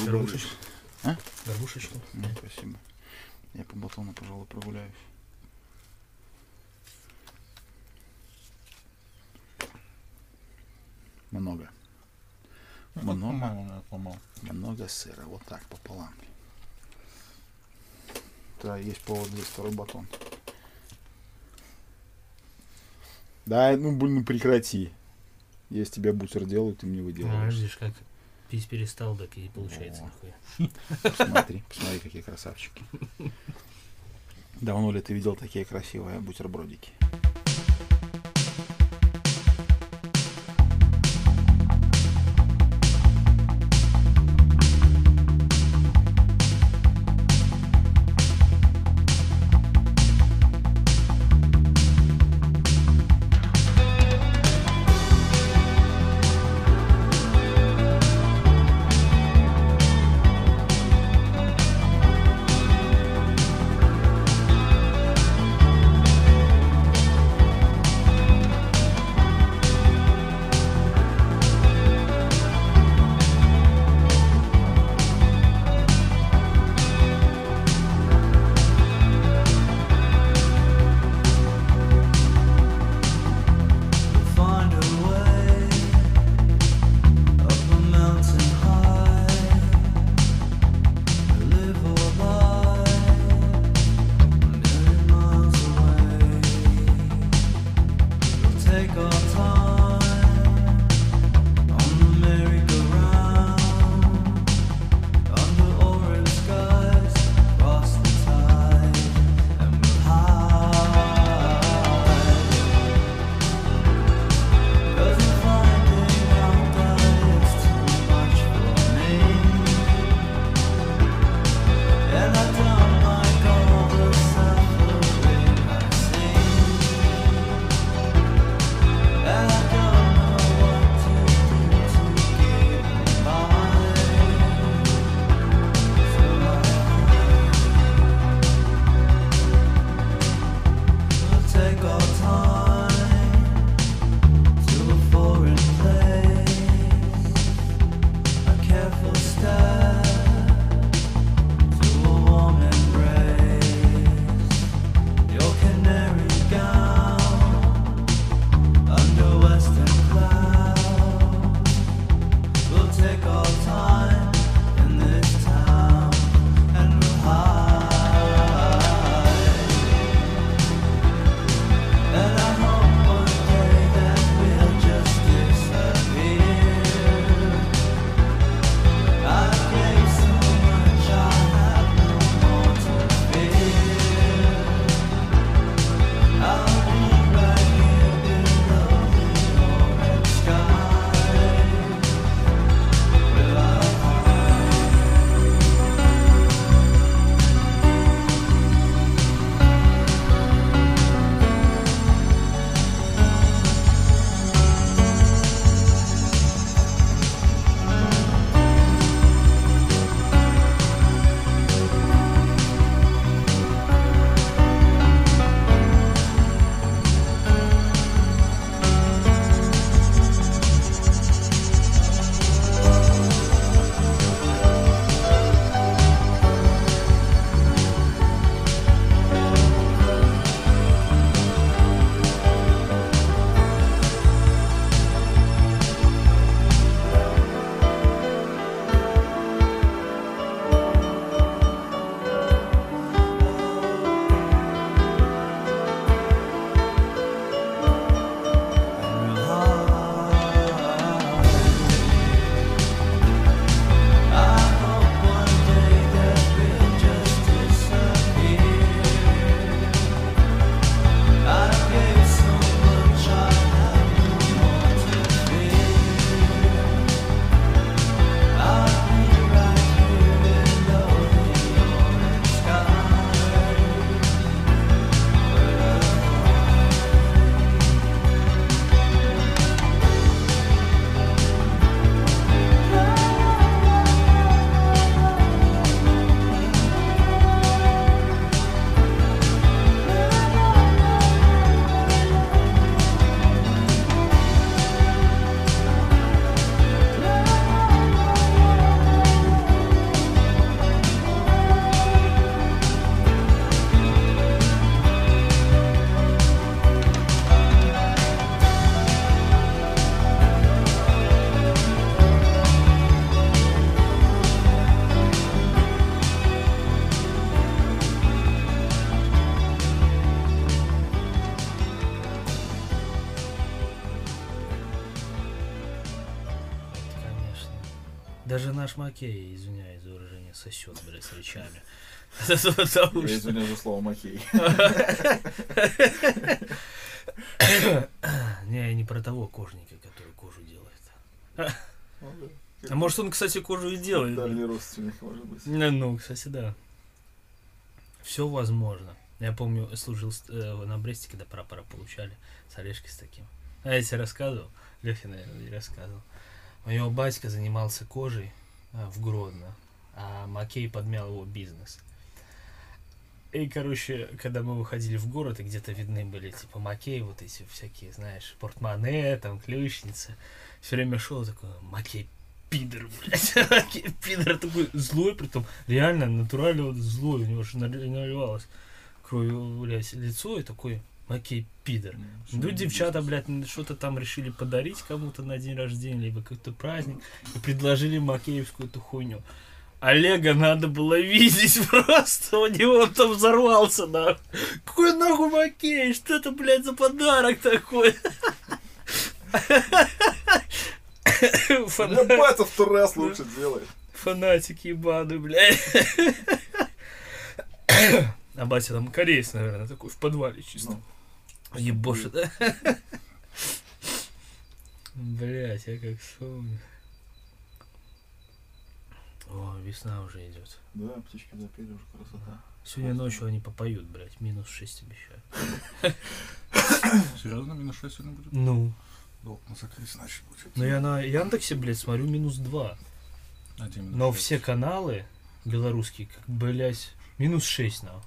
Горбушечку. А? Горбушечку. Ну, спасибо. Я по батону, пожалуй, прогуляюсь. Много. Ну, Много, много сыра. Вот так, пополам. Да, есть повод взять второй батон. Да, ну, блин, ну прекрати. С тебя бутер делаю, ты мне выделываешь. видишь, как перестал, так и получается Во. нахуй. Посмотри, посмотри, какие красавчики. Давно ли ты видел такие красивые бутербродики? Макей, извиняюсь за выражение, сосет, блядь, с речами. Потому Я извиняюсь за слово Макей. Не, я не про того кожника, который кожу делает. А может он, кстати, кожу и делает. Дальний родственник, может быть. Ну, ну, кстати, да. Все возможно. Я помню, служил э, на Бресте, когда прапора получали с Олежкой с таким. А я тебе рассказывал? Лехе, наверное, не рассказывал. У него батька занимался кожей в Гродно, а Макей подмял его бизнес. И, короче, когда мы выходили в город, и где-то видны были, типа, Макей, вот эти всякие, знаешь, портмоне, там, ключница. Все время шел такой, Макей, пидор, блядь. Макей, пидор такой злой, притом реально натурально вот злой. У него же наливалось кровью, блядь, лицо и такой, Макей, пидор. Ну, девчата, блядь, н- что-то там решили подарить кому-то на день рождения, либо какой-то праздник, и предложили макеевскую эту хуйню. Олега надо было видеть просто, у него там взорвался, нахуй. Какой нахуй Макей, что это, блядь, за подарок такой? Да Фана- батя второй раз лучше делает. Фанатик ебаный, блядь. А батя там кореец, наверное, такой в подвале чисто. Ну, Ебоши, да? Блять, я как вспомню. О, весна уже идет. Да, птички запели уже красота. Сегодня ночью они попоют, блять, минус 6 обещают. Серьезно, минус 6 сегодня будет? Ну. Долг на закрыть, значит, будет. Ну я на Яндексе, блядь, смотрю минус 2. А, Но все каналы белорусские, как, блядь, минус 6 на.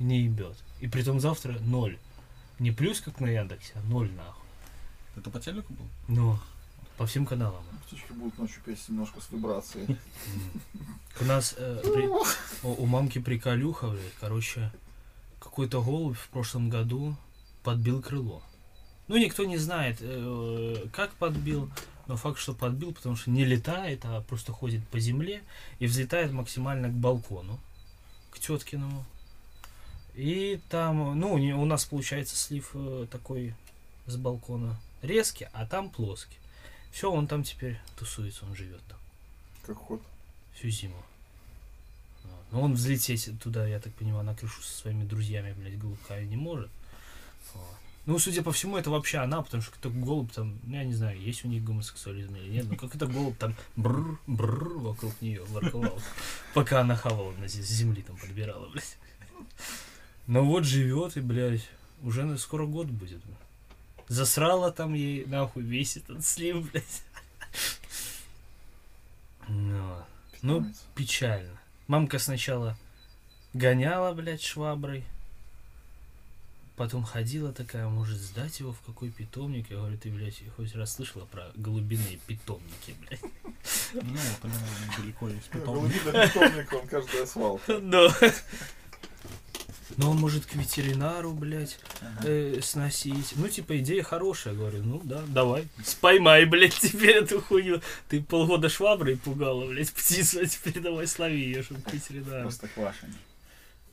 Не ебет. И притом завтра 0. Не плюс, как на Яндексе, а 0 нахуй. Это по телеку был? Ну, по всем каналам. Птички будут ночью петь немножко с вибрацией. У нас э, при- у мамки приколюха, блядь, короче, какой-то голубь в прошлом году подбил крыло. Ну, никто не знает, э, как подбил, но факт, что подбил, потому что не летает, а просто ходит по земле и взлетает максимально к балкону, к теткиному. И там, ну, у, нас получается слив э, такой с балкона резкий, а там плоский. Все, он там теперь тусуется, он живет там Как ход. всю зиму. Но он взлететь туда, я так понимаю, на крышу со своими друзьями, блядь, голубками не может. Вот. Ну, судя по всему, это вообще она, потому что кто голубь там, ну, я не знаю, есть у них гомосексуализм или нет, но как это голубь там бррр, бррр вокруг нее ворковал, пока она хавала на земли там подбирала, блядь. Ну вот живет и, блядь, уже скоро год будет. Засрала там ей нахуй весь этот слив, блядь. Ну, Ну, печально. Мамка сначала гоняла, блядь, шваброй. Потом ходила такая, может сдать его в какой питомник. Я говорю, ты, блядь, хоть раз слышала про голубиные питомники, блядь? Ну, они далеко есть Ну, питомник. Голубиный питомник, он каждая свалка. Но... Но он может к ветеринару, блядь, Ага. э, сносить. Ну, типа, идея хорошая. Говорю, ну да, давай. Споймай, блядь, теперь эту хуйню. Ты полгода шваброй пугала, блядь, птицу, а теперь давай слови ее, чтобы к ветеринару. Просто квашеный.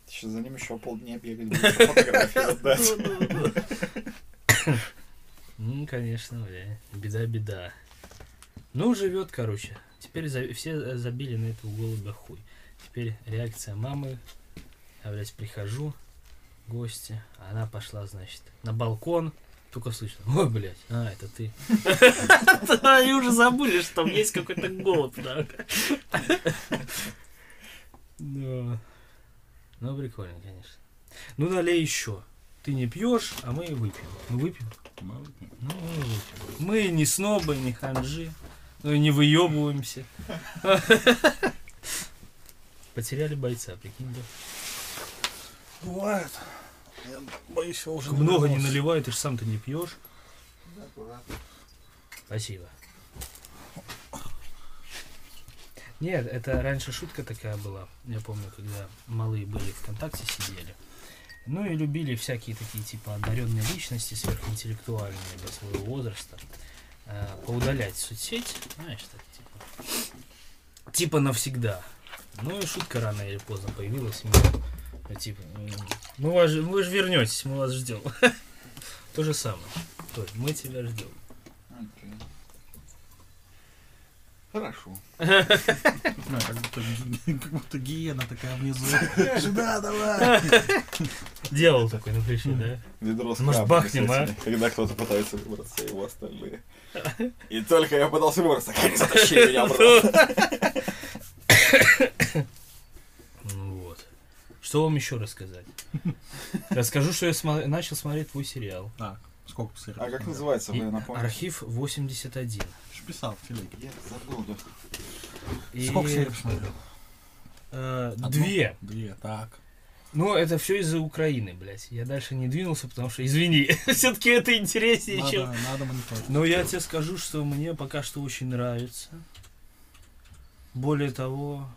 Ты сейчас за ним еще полдня бегать будешь, фотографии отдать. Ну, конечно, бля. Беда-беда. Ну, живет, короче. Теперь за- все забили на этого голубя хуй. Теперь реакция мамы. Я, блядь, прихожу, гости. Она пошла, значит, на балкон. Только слышно, ой, блядь, а, это ты. Они уже забыли, что там есть какой-то голубь, да. Да. Ну, прикольно, конечно. Ну, налей еще. Ты не пьешь, а мы выпьем. Мы выпьем. Мы выпьем. Ну, мы выпьем. Мы не снобы, не ханжи. Ну, и не выебываемся. Потеряли бойца, прикинь, да? Бывает. Я боюсь, я уже Много не наливай, ты же сам-то не пьешь. Аккуратно. Спасибо. Нет, это раньше шутка такая была. Я помню, когда малые были ВКонтакте сидели. Ну и любили всякие такие типа одаренные личности, сверхинтеллектуальные для своего возраста. э, поудалять соцсеть, знаешь, так типа. Типа навсегда. Ну и шутка рано или поздно появилась. и мы, типа, м, ну вас же- вы же вернетесь, мы вас ждем. То же самое. То есть мы тебя ждем. Окей. Хорошо. Да, как будто, ги- как будто гиена такая внизу. Сюда давай. Делал такой на плече, да? Ведро с Может, бахнем, а? Когда кто-то пытается выбраться, его остальные. И только я пытался выбраться, как они затащили меня обратно. Что вам еще рассказать? Расскажу, что я смо- начал смотреть твой сериал. Так, сколько серий? А как называется, вы напомните? Архив 81. Ж Писал в телеге. Я забыл, да. И, Сколько серий посмотрел? э, Одну? две. Две, так. Ну, это все из-за Украины, блядь. Я дальше не двинулся, потому что, извини, все-таки это интереснее, чем... Надо, надо мониторить. Но я тебе скажу, что мне пока что очень нравится. Более того,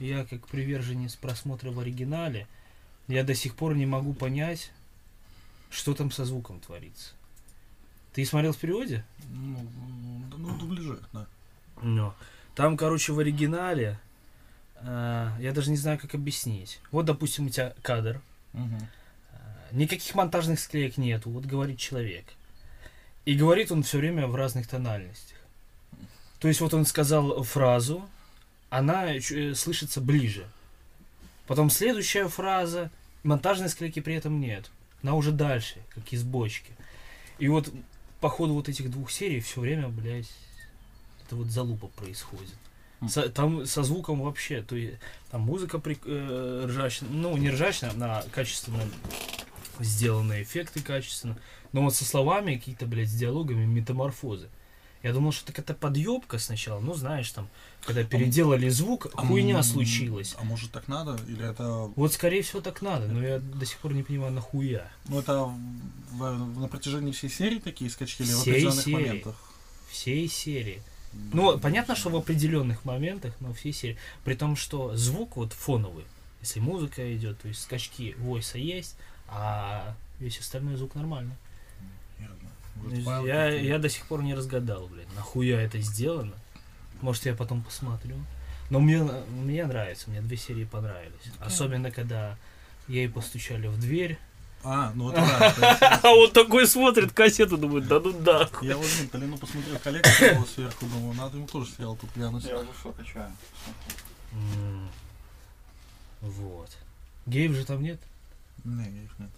я как приверженец просмотра в оригинале, я до сих пор не могу понять, что там со звуком творится. Ты смотрел в переводе? Ну, да, ну, дубляжи, да. Но. Там, короче, в оригинале, а, я даже не знаю, как объяснить. Вот, допустим, у тебя кадр, Мгм. а, никаких монтажных склеек нету, вот говорит человек. И говорит он все время в разных тональностях. То есть вот он сказал фразу, она э, слышится ближе. Потом следующая фраза, монтажной склейки при этом нет. Она уже дальше, как из бочки. И вот по ходу вот этих двух серий все время, блядь, это вот залупа происходит. Со- там со звуком вообще, то есть там музыка при, э, ржачная, ну не ржачная, она качественно сделаны, эффекты качественно, но вот со словами какие-то, блядь, с диалогами метаморфозы. Я думал, что так это подъебка сначала, ну знаешь, там, когда переделали звук, А хуйня случилась. А может так надо? Или это... Вот, скорее всего, так надо, но я до сих пор не понимаю, нахуя. Ну, это в- на протяжении всей серии такие скачки или в Всей определенных серии. моментах? Всей серии. Ну, понятно, что в определенных моментах, но всей серии. При том, что звук вот фоновый. Если музыка идет, то есть скачки войса есть, а весь остальной звук нормальный. Я, я до сих пор не разгадал, блин, нахуя это сделано. Может, я потом посмотрю. Но мне, мне нравится, мне две серии понравились. Особенно, когда ей постучали в дверь. А, ну это да. А он такой смотрит кассету, думает, да ну да. Я вот блин, Талину посмотрел коллекцию сверху, думаю, надо ему тоже сериал тут глянуть. Я уже все качаю. М, Вот. Геев же там нет? Не, их нет.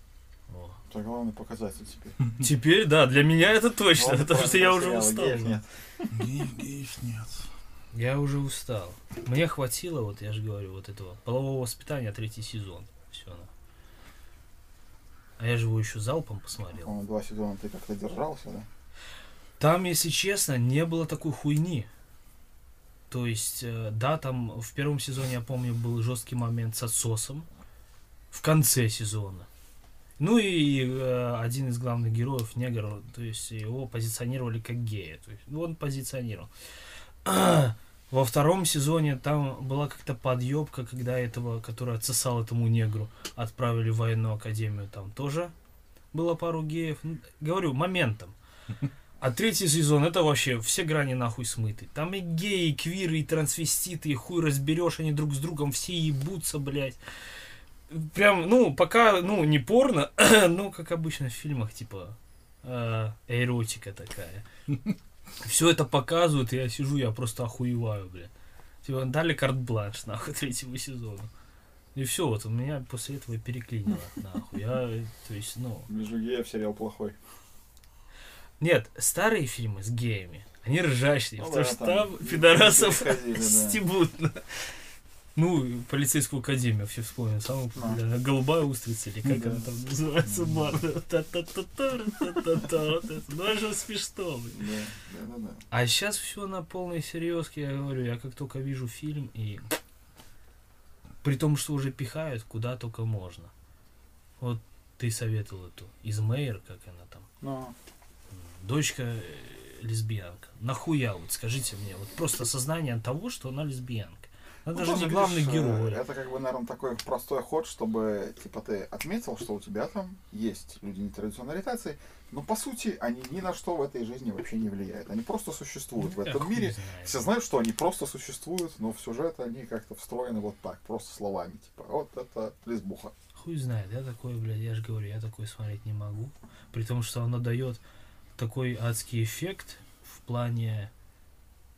О. Это главный показатель теперь. Теперь, да, для меня это точно, потому что я уже устал. «Геев» нет. Геев, нет. Я уже устал. Мне хватило, вот я же говорю, вот этого полового воспитания третий сезон. Все. А я же его еще залпом посмотрел. По-моему, два сезона ты как-то держался, да? Там, если честно, не было такой хуйни. То есть, э, да, там в первом сезоне, я помню, был жесткий момент с отсосом. В конце сезона. Ну и э, один из главных героев, негр, то есть его позиционировали как гея. То есть, ну, он позиционировал. Во втором сезоне там была как-то подъебка, когда этого, который отсосал этому негру, отправили в военную академию. Там тоже было пару геев. Ну, говорю, моментом. А третий сезон это вообще все грани нахуй смыты. Там и геи, и квиры, и трансвеститы, и хуй разберешь, они друг с другом все ебутся, блядь. Прям, ну, пока, ну, не порно, но, как обычно в фильмах, типа, э, эротика такая. Все это показывают, и я сижу, я просто охуеваю, блядь. Типа, дали карт-бланш, нахуй, третьему сезону. И все, вот у меня после этого и переклинило, нахуй. Я, то есть, ну, Вижу геев, сериал плохой. Нет, старые фильмы с геями, они ржачные, Ну потому да, что там там пидорасов переходили, да. Ну, полицейскую академию все вспомнил. Самая популярная. Голубая устрица, или как она там называется, это. Ну, это смешно, блин. Да, да, да, да. А сейчас все на полной серьезке, я говорю, я как только вижу фильм и при том, что уже пихают куда только можно. Вот ты советовал эту из Мейер, как она там, Ну, дочка э, лесбиянка. Нахуя вот, скажите мне, вот просто осознание того, что она лесбиянка. Она ну, даже тоже, не главный видишь, э, герой. Это как бы, наверное, такой простой ход, чтобы, типа, ты отметил, что у тебя там есть люди нетрадиционной ориентации, но, по сути, они ни на что в этой жизни вообще не влияют. Они просто существуют в Да этом мире. знает. Все знают, что они просто существуют, но в сюжет они как-то встроены вот так, просто словами. Типа, вот это лесбуха. Хуй знает, я такой, блядь, я же говорю, я такой смотреть не могу. При том, что оно дает такой адский эффект в плане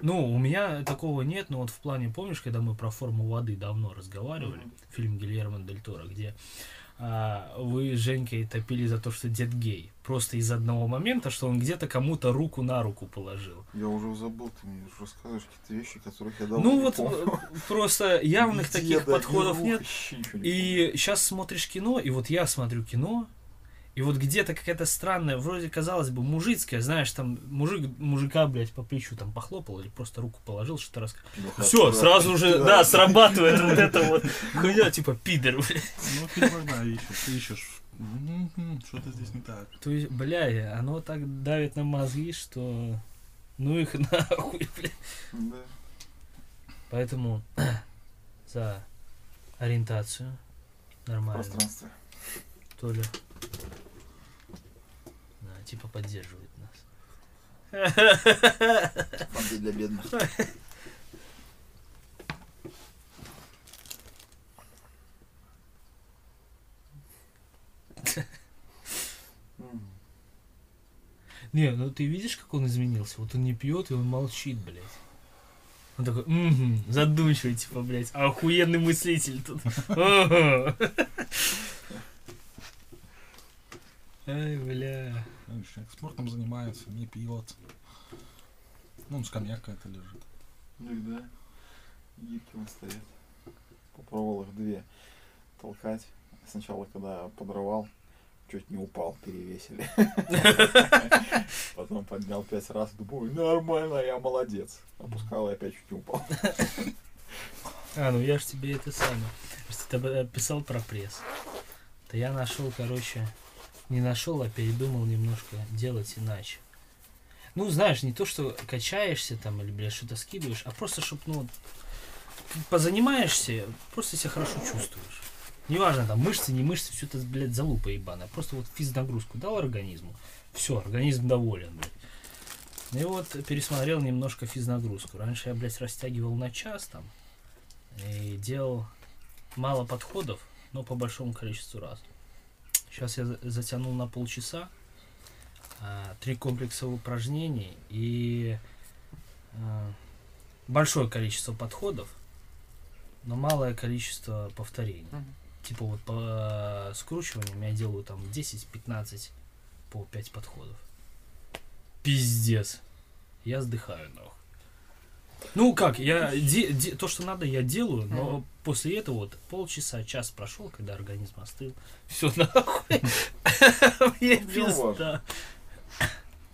Ну, у меня такого нет, но вот в плане, помнишь, когда мы про форму воды давно разговаривали, Мгм. фильм Гильермо Дель Торо, где а, вы с Женькой топили за то, что дед гей. Просто из одного момента, что он где-то кому-то руку на руку положил. Я уже забыл, ты мне рассказываешь какие-то вещи, которых я давно Ну не вот помню. э, просто явных таких подходов нет. И сейчас смотришь кино, и вот я смотрю кино, и вот где-то какая-то странная, вроде казалось бы, мужицкая, знаешь, там мужик мужика, блядь, по плечу там похлопал или просто руку положил, что-то. Ну, Все, сразу же, да. да, срабатывает вот это вот хуйня, типа пидор, блядь. Ну, в фильмах, да, ищешь, ты ищешь. Что-то здесь не так. То есть, бля, оно так давит на мозги, что ну их нахуй, блядь. Да. Поэтому за ориентацию нормально. Пространство. Толя. Да, типа поддерживает нас. Фонды для бедных. Не, ну ты видишь, как он изменился? Вот он не пьет, и он молчит, блядь. Он такой, угу, задумчивый, типа, блядь, охуенный мыслитель тут. Ай, бля. Знаешь, человек спортом занимается, не пьет. Ну, он скамья какая-то лежит. Ну и да. Гибки вон стоят. Попробовал их две толкать. Сначала, когда подрывал, чуть не упал, перевесили. Потом поднял пять раз, думаю, нормально, я молодец. Опускал и опять чуть не упал. А, ну я ж тебе это самое. Ж тебе писал про пресс. То я нашел, короче, не нашел, а передумал немножко делать иначе. Ну, знаешь, не то, что качаешься там или, блядь, что-то скидываешь, а просто, чтоб, ну, позанимаешься, просто себя хорошо чувствуешь. Неважно, там, мышцы, не мышцы, все это, блядь, залупа ебаная. Просто вот физнагрузку дал организму, все, организм доволен, блядь. И вот пересмотрел немножко физнагрузку. Раньше я, блядь, растягивал на час там и делал мало подходов, но по большому количеству раз. Сейчас я за- затянул на полчаса а, три комплекса упражнений и а, большое количество подходов, но малое количество повторений. Мгм. Типа вот по скручиваниям я делаю там 10-15 по 5 подходов. Пиздец. Я сдыхаю, нахуй. Ну как, я де- де- то, что надо, я делаю, но Мгм. после этого вот полчаса, час прошел, когда организм остыл. Все нахуй. Пизда.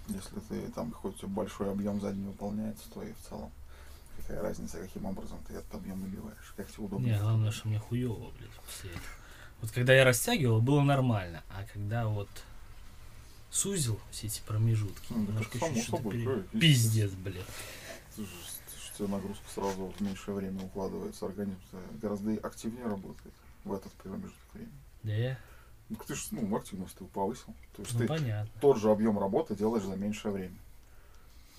Если ты там хоть большой объем не выполняется, то и в целом какая разница, каким образом ты этот объем набиваешь, как тебе удобно. Не, главное, что мне хуево, блядь, после этого. Вот когда я растягивал, было нормально, а когда вот сузил все эти промежутки, Ну, немножко это само чуть что-то собой, пере- Пиздец, блядь. Тебе нагрузка сразу в меньшее время укладывается, организм гораздо активнее работает в этот промежуток времени. Да? Ну, ты же ну, активность ты повысил. То есть Ну ты понятно. тот же объем работы делаешь за меньшее время.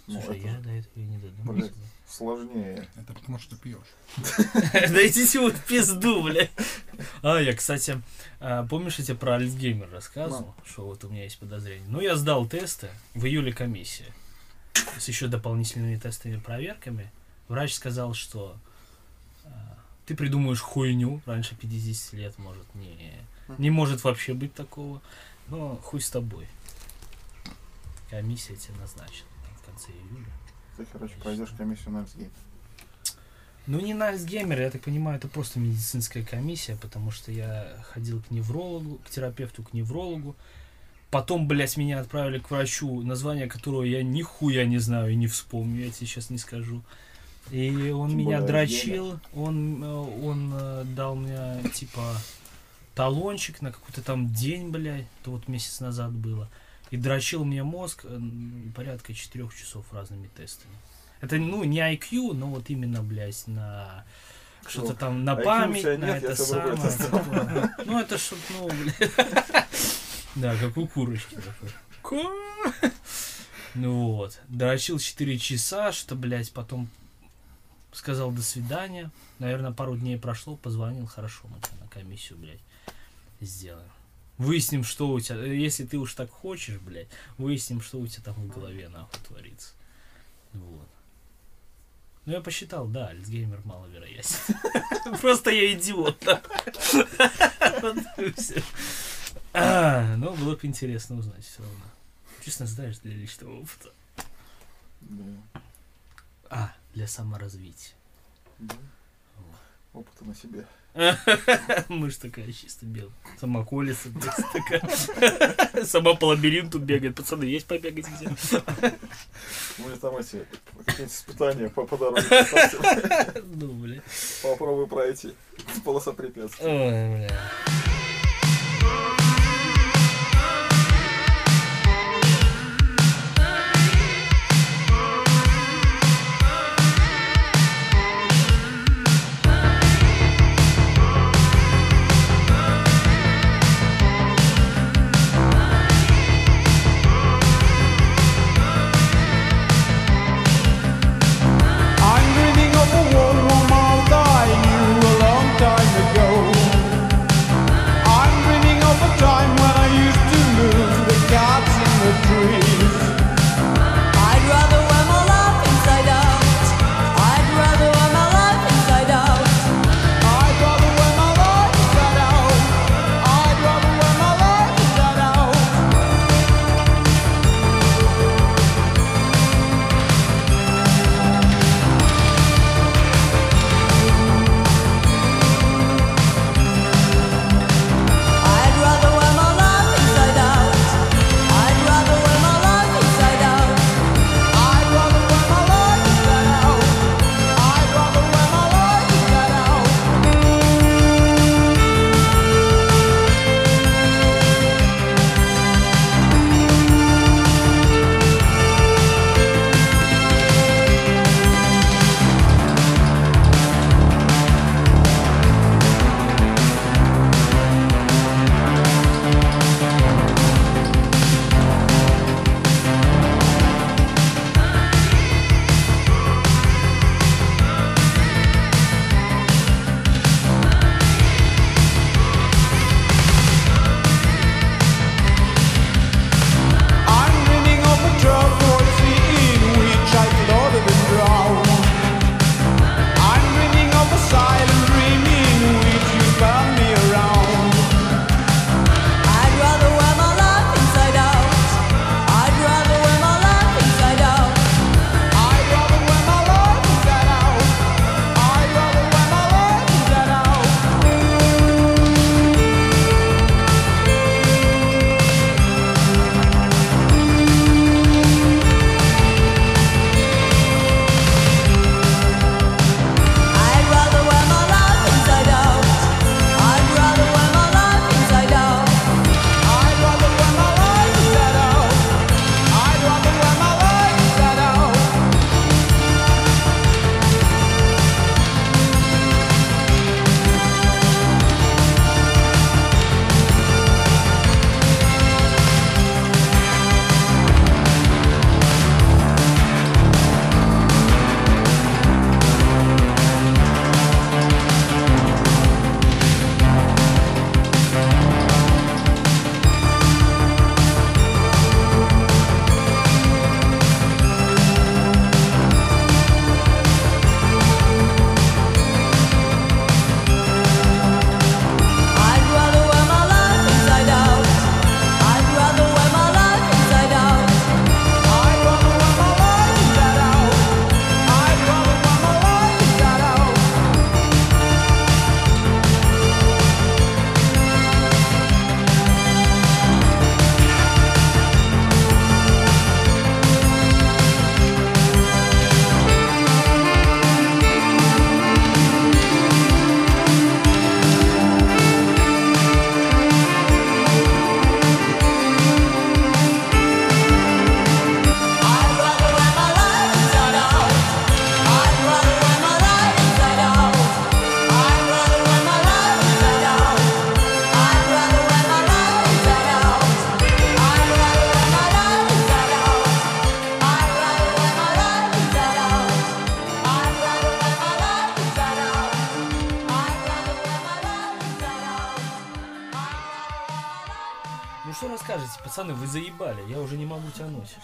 Ну, Слушай, это я же до этого и не додумался. блядь. сложнее. Это потому что пьешь. Да идите вы в пизду, блядь. А, я, кстати, а, помнишь, я тебе про Альцгеймер рассказывал, что вот у меня есть подозрение. Ну, я сдал тесты, в июле комиссия. С еще дополнительными тестовыми проверками. Врач сказал, что а, ты придумаешь хуйню раньше 50 лет, может, не, не может вообще быть такого. Но хуй с тобой. Комиссия тебе назначена в конце июля. Ты, короче, пройдешь комиссию на Альцгейм. Ну, не на Альцгеймер, я так понимаю, это просто медицинская комиссия, потому что я ходил к неврологу, к терапевту, к неврологу. Потом, блядь, меня отправили к врачу, название которого я нихуя не знаю и не вспомню, я тебе сейчас не скажу. И он Тем меня более дрочил, он, э, он э, дал мне, типа, талончик на какой-то там день, блядь, это вот месяц назад было. И дрочил мне мозг э, порядка четырех часов разными тестами. Это, ну, не IQ, но вот именно, блядь, на что-то там на память, на нет, это самое. такое. Ну, это чтоб, ну, блядь. Да, как у курочки такой. Ну вот. Дрочил 4 часа, что, блядь, потом сказал до свидания. Наверное, пару дней прошло, позвонил, хорошо, мы на комиссию, блядь, сделаем. Выясним, что у тебя, если ты уж так хочешь, блядь, выясним, что у тебя там в голове нахуй творится. Вот. Ну, я посчитал, да, Альцгеймер маловероятен. Просто я идиот. А, ну было бы интересно узнать все равно. Честно, знаешь, для личного опыта. А, для саморазвития. Да. Вот. Опыта на себе. Мышь такая чисто белая. Сама колется, такая. Сама по лабиринту бегает. Пацаны, есть побегать где? У меня там эти какие-нибудь испытания по, по дороге. Ну, блин. Попробуй пройти. Полоса препятствий. Ой, бля.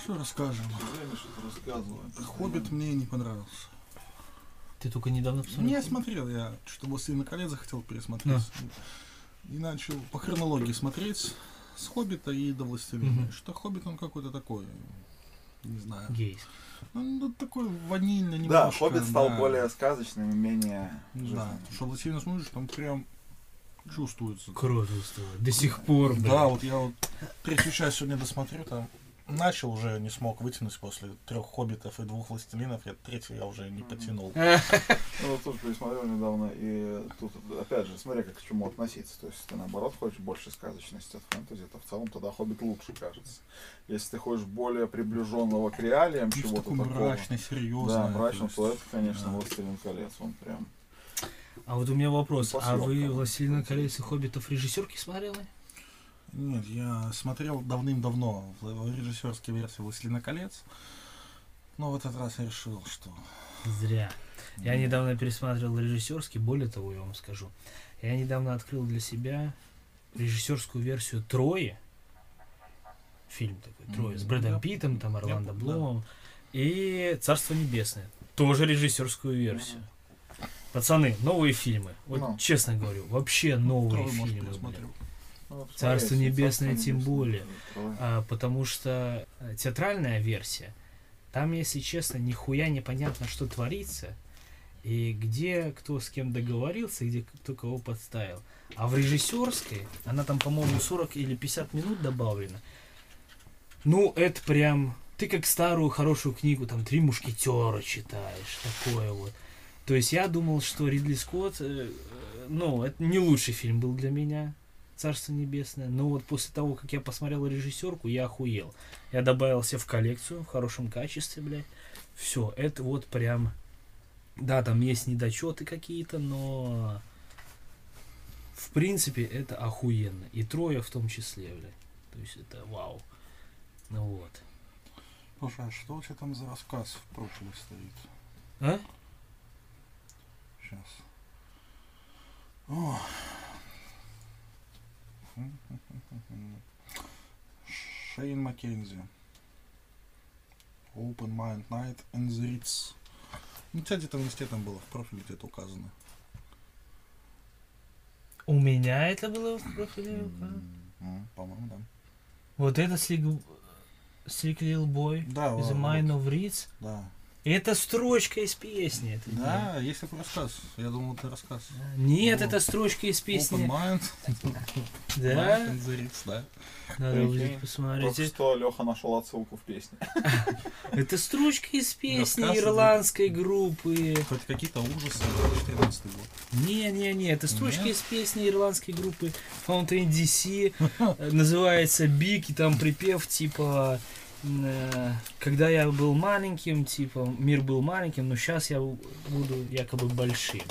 Все расскажем. А Хоббит мне не понравился. Ты только недавно посмотрел? Не, смотрел. Я что-то «Властелина колец» захотел пересмотреть. Да. И начал по хронологии смотреть с «Хоббита» и до «Властелина». Угу. Что «Хоббит» он какой-то такой, не знаю. Гейс. Ну, ну такой ванильный немножко. Да, «Хоббит» стал да. более сказочным и менее. Да, что «Властелина» смотришь, там прям чувствуется. Кровь чувствует. До сих пор. Да, да вот я вот третью часть сегодня досмотрю, там начал уже, не смог вытянуть после трех «Хоббитов» и двух «Властелинов», я третью я уже не потянул. Ну, вот тоже пересмотрел недавно, и тут, опять же, смотри, как к чему относиться. То есть, ты наоборот хочешь больше сказочности от фэнтези, то в целом тогда Хоббит лучше кажется. Если ты хочешь более приближенного к реалиям чего-то такого, мрачный, серьезный. да, мрачно, то это, конечно. Властелин колец, он прям... А вот у меня вопрос. А вы. «Властелина колец» и «Хоббитов» режиссерки смотрели? Нет, я смотрел давным-давно режиссерской версии «Властелина колец», но в этот раз я решил, что... Зря. Я недавно пересматривал режиссерский, более того, я вам скажу. Я недавно открыл для себя режиссерскую версию Трои. Фильм такой, Троя, с. Брэдом Я- Питтом, там, Орландо да. Блумом. И Царство Небесное. Тоже режиссерскую версию. Пацаны, новые фильмы. Вот Ну. честно говорю, вообще новые может, фильмы. пересмотрю. Ну, Царство Небесное тем более. А, потому что э, театральная версия, там, если честно, нихуя непонятно, что творится, и где кто с кем договорился, где кто кого подставил. А в режиссерской, она там, по-моему, 40 или 50 минут добавлена. Ну, это прям... Ты как старую хорошую книгу, там, «Три мушкетера» читаешь, такое вот. То есть я думал, что Ридли Скотт, э, э, ну, это не лучший фильм был для меня, Царство Небесное. Но вот после того, как я посмотрел режиссерку, я охуел. Я добавил себе в коллекцию в хорошем качестве, блядь. Все, это вот прям... Да, там есть недочеты какие-то, но... В принципе, это охуенно. И трое в том числе, блядь. То есть это вау. Ну вот. Слушай, а что у тебя там за рассказ в прошлый стоит? А? Сейчас. О. Шейн Маккензи. Open Mind Night and the Ritz. Ну, тебя где-то в листе там было, в профиле где-то указано. У меня это было в профиле. указано. М, По-моему, да. Вот это Слик... Лил Бой. Да, The вот, Mind of Ritz. да. Это строчка из песни. Это не- Да, есть такой рассказ. Я думал, это рассказ. Нет, О. это строчка из Open песни. Mind, Да? The Ritz, да. Надо будет Только посмотреть. что Леха нашел отсылку в песне. Это строчка из песни Рассказ, да. ирландской группы. Хоть какие-то ужасы, 14 год. Не-не-не, это строчка Нет? из песни ирландской группы Fountain DC. Называется Big, и там припев типа когда я был маленьким, типа, мир был маленьким, но сейчас я буду якобы большим.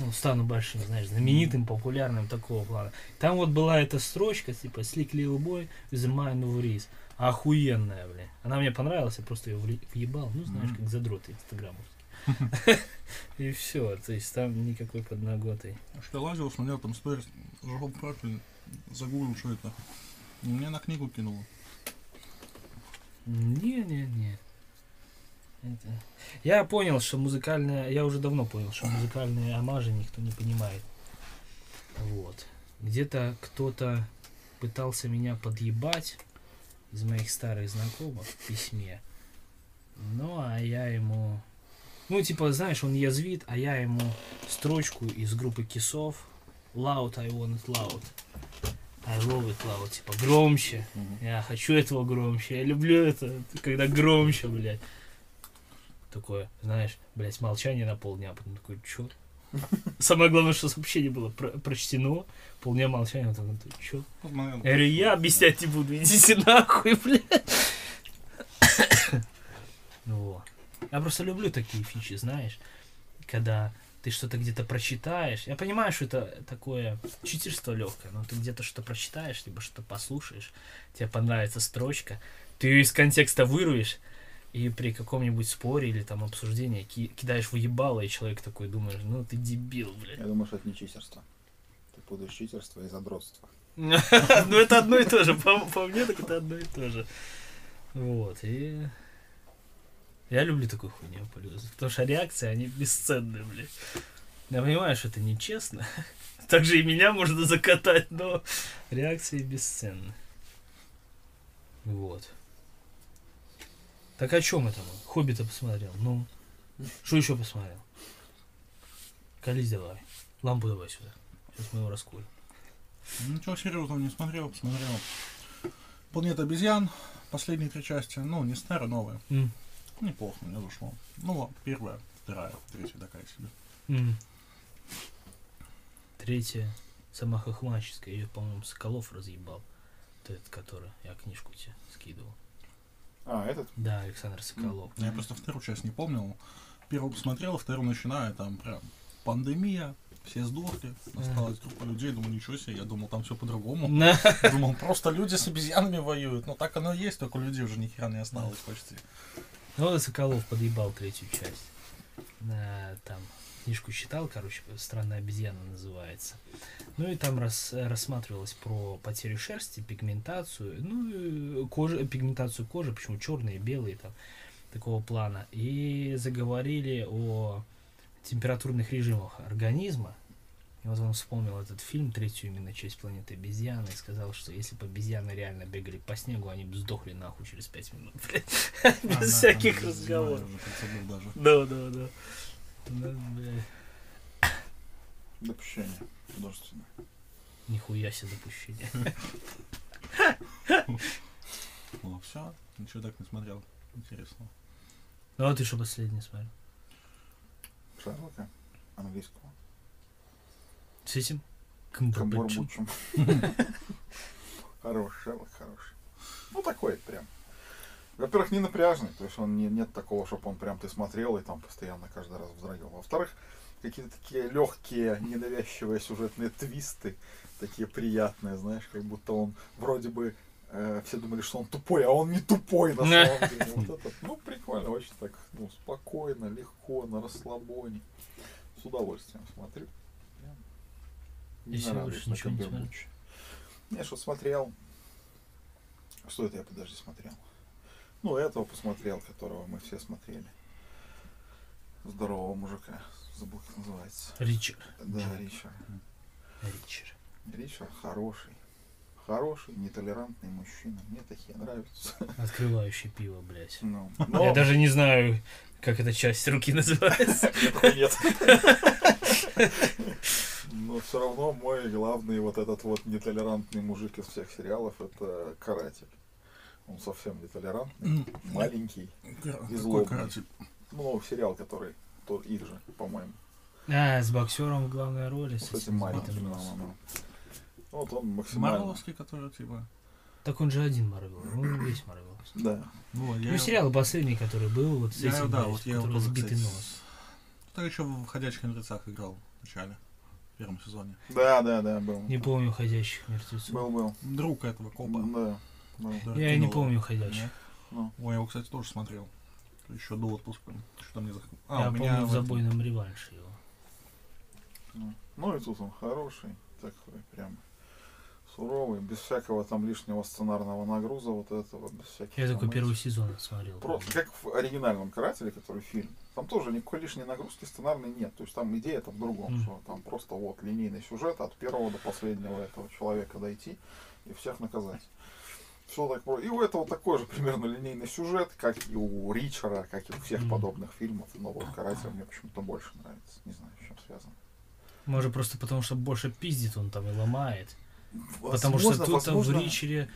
Ну, стану большим, знаешь, знаменитым, популярным такого плана. Там вот была эта строчка, типа, Slick Little Boy with a mind of Riz. Охуенная, бля. Она мне понравилась, я просто ее въебал. Ну, знаешь, как задроты инстаграмовские. И все, то есть там никакой подноготой. А Что я лазил, смотрел там сторис, в профиль, загуглил, что это. Мне на книгу кинуло. Не-не-не. Это... Я понял, что музыкальная... Я уже давно понял, что музыкальные амажи никто не понимает. Вот. Где-то кто-то пытался меня подъебать из моих старых знакомых в письме. Ну, а я ему... Ну, типа, знаешь, он язвит, а я ему строчку из группы кисов Loud, I want it loud. I love it loud. Типа, громче. Я хочу этого громче. Я люблю это, когда громче, блядь. Такое, знаешь, блядь, молчание на полдня, а потом такой, чё? Самое главное, что сообщение было про- прочтено, полдня молчания, потом такой, чё? Я говорю, я объяснять не буду, идите нахуй, блядь. Вот. Я просто люблю такие фичи, знаешь, когда ты что-то где-то прочитаешь. Я понимаю, что это такое читерство легкое, но ты где-то что-то прочитаешь, либо что-то послушаешь, тебе понравится строчка, ты ее из контекста вырвешь, и при каком-нибудь споре или там обсуждении ки- кидаешь в ебало, и человек такой думаешь, ну ты дебил, блядь. Я думаю, что это не читерство. Ты путаешь читерство и задротство. Ну, это одно и то же. По, по мне, так это одно и то же. Вот, и... Я люблю такую хуйню. Потому что реакции, они бесценные, блядь. Я понимаю, что это нечестно. Также и меня можно закатать, но реакции бесценны. Вот. Так о чем это? мы? Хоббита посмотрел. Ну, что еще посмотрел? Колись давай. Лампу давай сюда. Сейчас мы его раскурим. Ничего серьезного не смотрел, посмотрел. Планета обезьян, последние три части. Ну, не старые, новые. М, Неплохо мне зашло. Ну, первая, вторая, третья такая себе. м. Третья. Сама хохмаческая. Ее, по-моему, Соколов разъебал. Этот, который я книжку тебе скидывал. А, этот? Да, Александр Соколов. Я просто вторую часть не помнил. Первую посмотрел, вторую начинаю, там прям пандемия, все сдохли, осталась группа людей, думаю, ничего себе, я думал, там все по-другому. Думал, просто люди с обезьянами воюют. Ну так оно и есть, только людей уже ни хера не осталось почти. Ну, Соколов подъебал третью часть. А, там книжку читал, короче, «Странная обезьяна» называется. Ну и там рас- рассматривалось про потерю шерсти, пигментацию, ну кожи, пигментацию кожи, почему черные, белые там, такого плана. И заговорили о температурных режимах организма. И вот он вспомнил этот фильм, третью именно часть планеты обезьяны, и сказал, что если бы обезьяны реально бегали по снегу, они бы сдохли нахуй через пять минут. Без всяких разговоров. Да, да, да. Допущение художественное. Нихуя себе допущение. Ну, все, ничего так не смотрел. Интересно. Ну а ты что последний смотрел? Шерлока английского. С этим? Камбербэтчем? Камбурбучем. Хороший Шерлок, хороший. Ну, такой прям. Во-первых, не напряжный, то есть он не, нет такого, чтобы он прям ты смотрел и там постоянно каждый раз вздрагивал. Во-вторых, какие-то такие легкие, ненавязчивые сюжетные твисты, такие приятные, знаешь, как будто он вроде бы э, все думали, что он тупой, а он не тупой на самом деле. Вот это, ну, прикольно, очень так, ну, спокойно, легко, на расслабоне. С удовольствием смотрю. Не Если нарадуюсь на ничего не. Я что смотрел. Что это я, подожди, смотрел? Ну, этого посмотрел, которого мы все смотрели. Здорового мужика. Забыл, как называется. Ричард. Да, Ричард. Ричард. Ричард хороший. Хороший, нетолерантный мужчина. Мне такие нравятся. Открывающий пиво, блядь. Ну, Я но даже не знаю, как эта часть руки называется. нет. Но все равно мой главный вот этот вот нетолерантный мужик из всех сериалов это каратель. Он совсем нетолерантный, маленький. И злобный. каратель? Ну, сериал, который то их же, по-моему. А, с боксером в главной роли. С этим маленьким. ну, ну, ну. Вот он максимально. Марвеловский, который типа. Так он же один Марвел. Он весь Марвел. Да. Ну, я Ну, его- сериал последний, который был, вот с Я, этим, да, блядь, вот я его которого тоже, сбитый кстати, нос. Кто еще в «Ходячих мертвецах» играл в начале, в первом сезоне? Да, да, да, был. Не помню ходящих мертвецов. Был, был. Друг этого копа. Да. был. который Я не кинул помню его. ходящих. Ну. Ой, я его, кстати, тоже смотрел. Еще до отпуска. Что мне зах... А, Я у меня помню в забойном реванше его. Ну. ну и тут он хороший, такой прям суровый, без всякого там лишнего сценарного нагруза, вот этого, без всяких. Я там только первый сезон смотрел. Просто как в оригинальном карателе, который фильм. Там тоже никакой лишней нагрузки сценарной нет. То есть там идея там в другом, что там просто вот линейный сюжет от первого до последнего этого человека дойти и всех наказать. Все так про- И у этого такой же примерно линейный сюжет, как и у Ричера, как и у всех подобных фильмов. Но вот каратель мне почему-то больше нравится. Не знаю, с чем связано. Может, просто потому что больше пиздит он там и ломает. Потому что Возможно, тут там в возможно, Ричере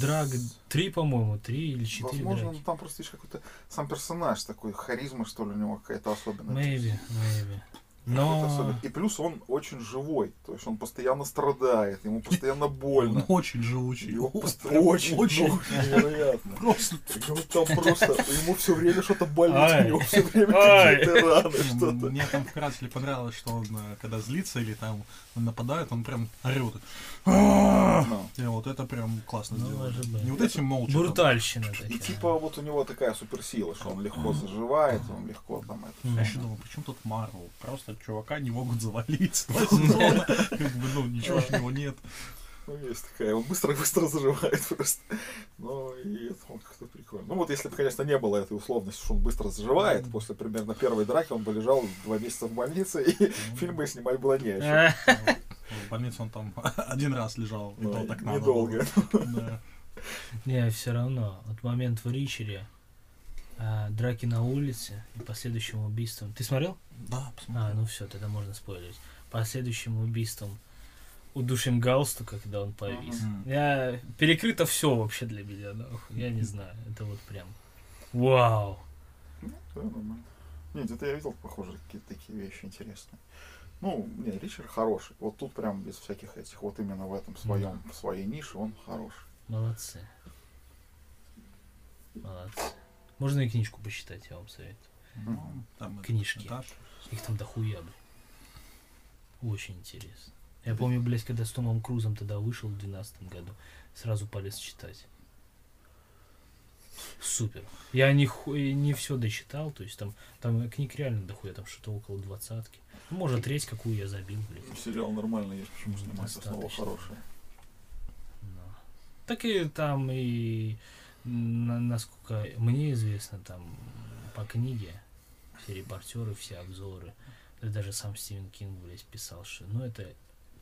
драг три, по-моему, три или четыре Возможно, драги. ну, там просто видишь какой-то сам персонаж такой, харизма, что ли, у него какая-то особенная. Maybe, maybe. Но. И плюс он очень живой, то есть он постоянно страдает, ему постоянно больно. Он очень живучий. Его пост- очень, очень. невероятно. Просто Там просто ему все время что-то болит, Ай. у него все время какие-то раны, что-то. Мне там в «Карателе» понравилось, что он, э, когда злится или там нападает, он прям орет. И вот это прям классно Ну, сделано. Не вот эти молча. брутальщина И типа вот у него такая суперсила, что он легко заживает, он легко там это. Я еще думал, почему тут Марвел? Просто чувака не могут завалить. Как бы, ну, ничего ж у него нет. Ну, есть такая, он быстро-быстро заживает просто. Но и это он как-то прикольно. Ну, вот если бы, конечно, не было этой условности, что он быстро заживает, после примерно первой драки он бы лежал два месяца в больнице, и фильм бы снимать было не о чем. А, В больнице он там один раз лежал, и Ну, то так надо. недолго. Не, все равно. Вот момент в Ричере, а, драки на улице и последующим убийством. Ты смотрел? Да, посмотри. А, ну все, тогда можно спойлерить. Последующим убийством удушим галстука, когда он повис. Мгм. Я перекрыто все вообще для меня, нахуй. Я не знаю. Это вот прям. Вау! Ну, да. Нет, это я видел, похоже, какие-то такие вещи интересные. Ну, не, Ричард хороший. Вот тут прям без всяких этих, вот именно в этом своем, в своей нише он хороший. Молодцы. Молодцы. Можно и книжку посчитать, я вам советую. Ну, там Книжки. этаж. Их там дохуя, блин. Очень интересно. Я помню, блядь, когда с Томом Крузом тогда вышел в 2012 году, сразу полез читать. Супер. Я не, ху- не все дочитал, то есть там, там книг реально дохуя, там что-то около двадцатки. Ну, может, треть какую я забил, блядь. Сериал нормальный есть, почему М, снимается снова достаточно. хороший. Да. Так и там и на- насколько мне известно, там по книге все репортеры, все обзоры, да даже сам Стивен Кинг, блядь, писал, что ну это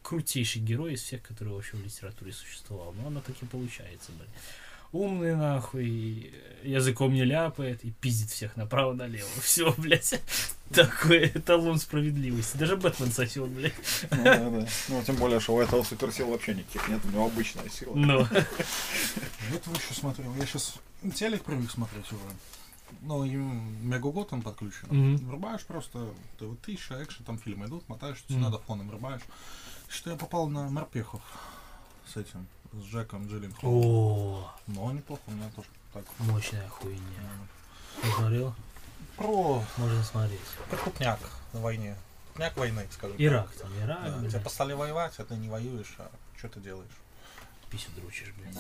крутейший герой из всех, которые вообще в литературе существовал. Но оно так и получается, блядь. Умный нахуй, языком не ляпает и пиздит всех направо-налево. Все, блядь. Такой эталон справедливости. Даже Бэтмен сосет, блядь. Ну, да, да. Ну, тем более, что у этого суперсил вообще никаких нет, у него обычная сила. Но. Вот вы еще смотрел. Я сейчас телек привык смотреть уже. Ну, и Мегаго там подключен. Мгм. Врубаешь просто ТВ-1000, экшен, там фильмы идут, мотаешь, Мгм. надо фоном врубаешь. Что я попал на Морпехов с этим, с Джеком Джилленхолом. О, Но неплохо, у меня тоже так. мощная хуйня. Посмотрел? Про Можно смотреть. преступняк на войне. Преступняк войны, скажем Ирак так. там, Ирак, Да, блядь. тебя послали воевать, а ты не воюешь, а что ты делаешь? Писю дрочишь, блядь.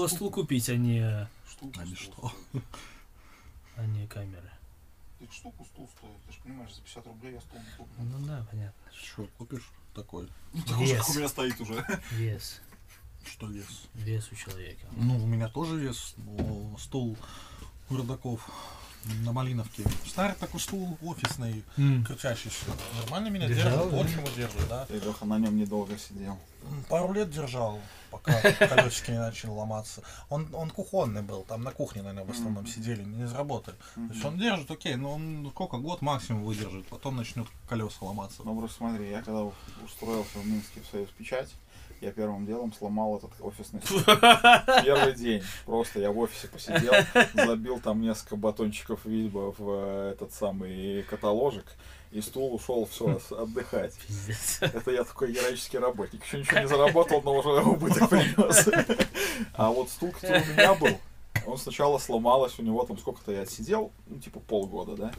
Было стул купить, а не, Штуку А не что? а не камеры. Так штуку стул стоит, ты же понимаешь, за 50 рублей я стул не куплю. Ну да, понятно. Что купишь такой? Ну, такой же, Вес. как у меня стоит уже. Вес. Что вес? Вес у человека. Ну, у меня тоже вес. но Стул у родаков на Малиновке. Старый такой стул офисный, М. кричащийся. Нормально меня Держал, держит, очень его держит, да. И Леха на нем недолго сидел. Пару лет держал, пока колесики не начали ломаться. Он, он кухонный был, там на кухне, наверное, в основном Мгм. сидели, не из работы. То есть он держит, окей, но он сколько, год максимум выдержит, потом начнет колеса ломаться. Ну, просто смотри, я когда устроился в Минске в Союз Печать, я первым делом сломал этот офисный стул. Первый день. Просто я в офисе посидел, забил там несколько батончиков Вильба в э, этот самый каталожик, и стул ушел все отдыхать. Пиздец. Это я такой героический работник. Еще ничего не заработал, но уже убыток принес. А вот стул, который у меня был, он сначала сломалось у него, там сколько-то я отсидел, ну типа полгода, да,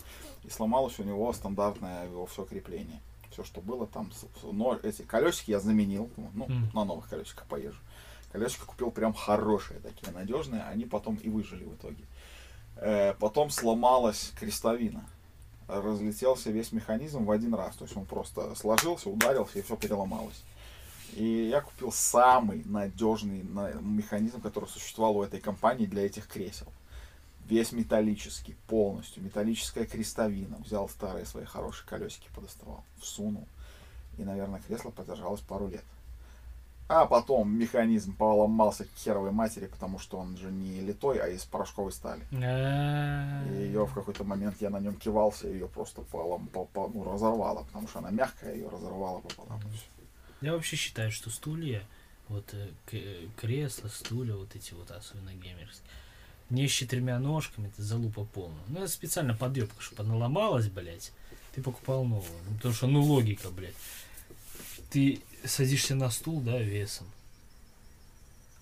и сломалось у него стандартное его все крепление. Все, что было там, но эти колесики я заменил, ну, Мгм. на новых колесиках поезжу. Колесики купил прям хорошие такие, надежные, они потом и выжили в итоге. Э, потом сломалась крестовина. Разлетелся весь механизм в один раз. То есть он просто сложился, ударился и все переломалось. И я купил самый надежный на- механизм, который существовал у этой компании для этих кресел. Весь металлический, полностью. Металлическая крестовина. Взял старые свои хорошие колесики, подоставал, всунул. И, наверное, кресло продержалось пару лет. А потом механизм поломался к херовой матери, потому что он же не литой, а из порошковой стали. А, И ее в какой-то момент я на нем кивался, ее просто полом, по, по- ну, разорвало, потому что она мягкая, ее разорвало пополам. Я вообще считаю, что стулья, вот э, э, кресла, стулья, вот эти вот, особенно геймерские, не с четырьмя ножками, это залупа полная. Ну, это специально подъебка, чтобы она ломалась, блядь, ты покупал новую. Ну, потому что, ну, логика, блядь. Ты садишься на стул, да, весом,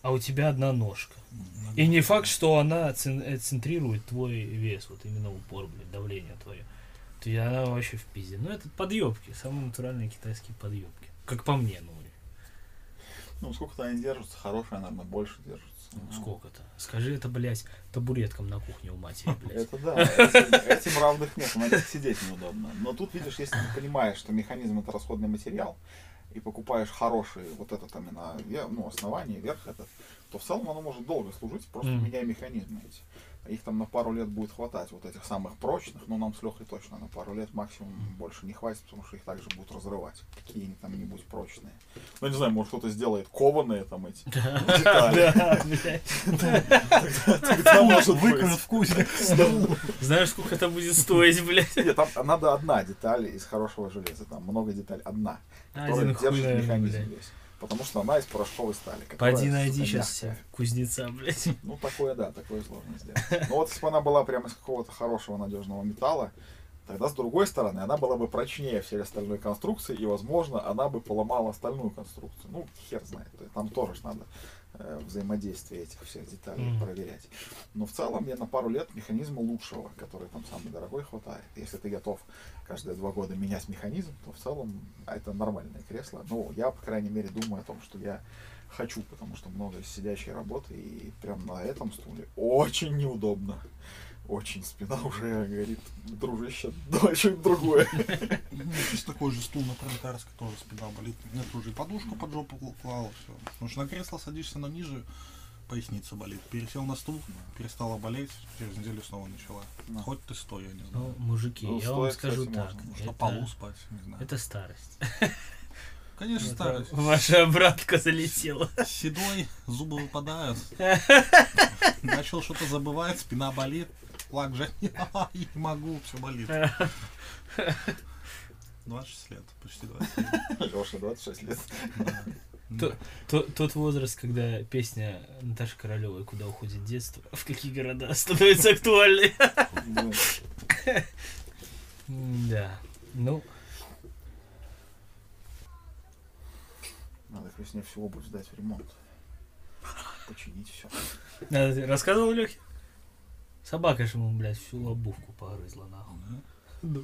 а у тебя одна ножка. И не факт, что она э, центрирует твой вес, вот именно упор, блядь, давление твое. То есть она вообще в пизде. Ну, это подъебки, самые натуральные китайские подъебки. Как по мне, ну, Ну, сколько-то они держатся, хорошая, наверное, больше держатся. Ну, сколько-то. Скажи это, блядь, табуреткам на кухне у матери, блядь. Это да, этим, этим равных нет, на них сидеть неудобно. Но тут, видишь, если ты понимаешь, что механизм это расходный материал, и покупаешь хороший вот этот именно ну, основание, верх этот, то в целом оно может долго служить, просто меняя механизмы эти. Их там на пару лет будет хватать, вот этих самых прочных, но нам с Лехой точно на пару лет максимум больше не хватит, потому что их также будут разрывать, какие-нибудь там нибудь прочные. Ну, не знаю, может кто-то сделает кованые там эти детали. Тогда может Выкинут быть. в кузник. Знаешь, сколько это будет стоить, блядь? Нет, там надо одна деталь из хорошего железа, там много деталей, одна, которая держит механизм весь. Потому что она из порошковой стали. Пойди найди сейчас мягкая. кузнеца, блядь. Ну, такое, да, такое сложно сделать. Но вот если бы она была прямо из какого-то хорошего надежного металла, тогда с другой стороны она была бы прочнее всей остальной конструкции, и, возможно, она бы поломала остальную конструкцию. Ну, хер знает. То есть Там тоже надо взаимодействие этих всех деталей Мгм. проверять. Но в целом я на пару лет механизма лучшего, который там самый дорогой, хватает. Если ты готов каждые два года менять механизм, то в целом это нормальное кресло. Ну, я, по крайней мере, думаю о том, что я хочу, потому что много сидячей работы, и прям на этом стуле очень неудобно. Очень спина уже говорит, дружище, давай что-нибудь другое. У меня есть такой же стул на пролетарской, тоже спина болит. Мне тоже и подушку под жопу кл- клала, все. Потому что на кресло садишься, но ниже поясница болит. Пересел на стул, перестала болеть, через неделю снова начала. Ну. Хоть ты стой, я не Ну, знаю. мужики, Ну, я вам стоит, скажу кстати, так. можно. Может, на это- полу спать, не знаю. Это старость. Конечно, Это старость. Ваша обратка залетела. Седой, зубы выпадают. Начал что-то забывать, спина болит. Лак же не могу, все болит. 26 лет, почти 27. Леша, 26 лет. Да. То- то- Тот возраст, когда песня Наташи Королевой «Куда уходит детство», в какие города становится актуальной. Да. Ну, Надо к весне всю обувь сдать в ремонт. Починить все. рассказывал Лехе? Собака же ему, блядь, всю обувку погрызла, нахуй. Да.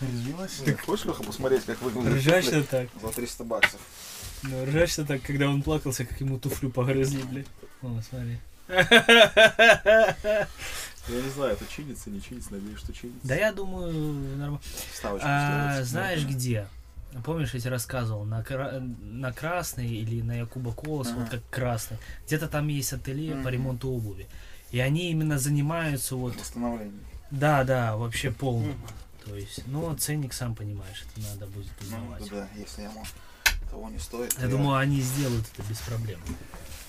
Резвилась. Ты Хочешь, Леха, посмотреть, как выглядит Ржачно так. за 300 баксов? Ну, ржачно так, когда он плакался, как ему туфлю погрызли, блядь. О, смотри. Я не знаю, это чинится, не чинится, надеюсь, что чинится. Да я думаю, нормально. Вставочку А, знаешь где? Помнишь, я тебе рассказывал, на, на Красный или на Якуба Колос, Ага. вот как Красный, где-то там есть ателье по Мгм. ремонту обуви. И они именно занимаются вот, Восстановление. да, да, вообще полным. То есть, ну, ценник, сам понимаешь, это надо будет Ну, узнавать. да, да, если ему того не стоит. Я думаю, они сделают это без проблем.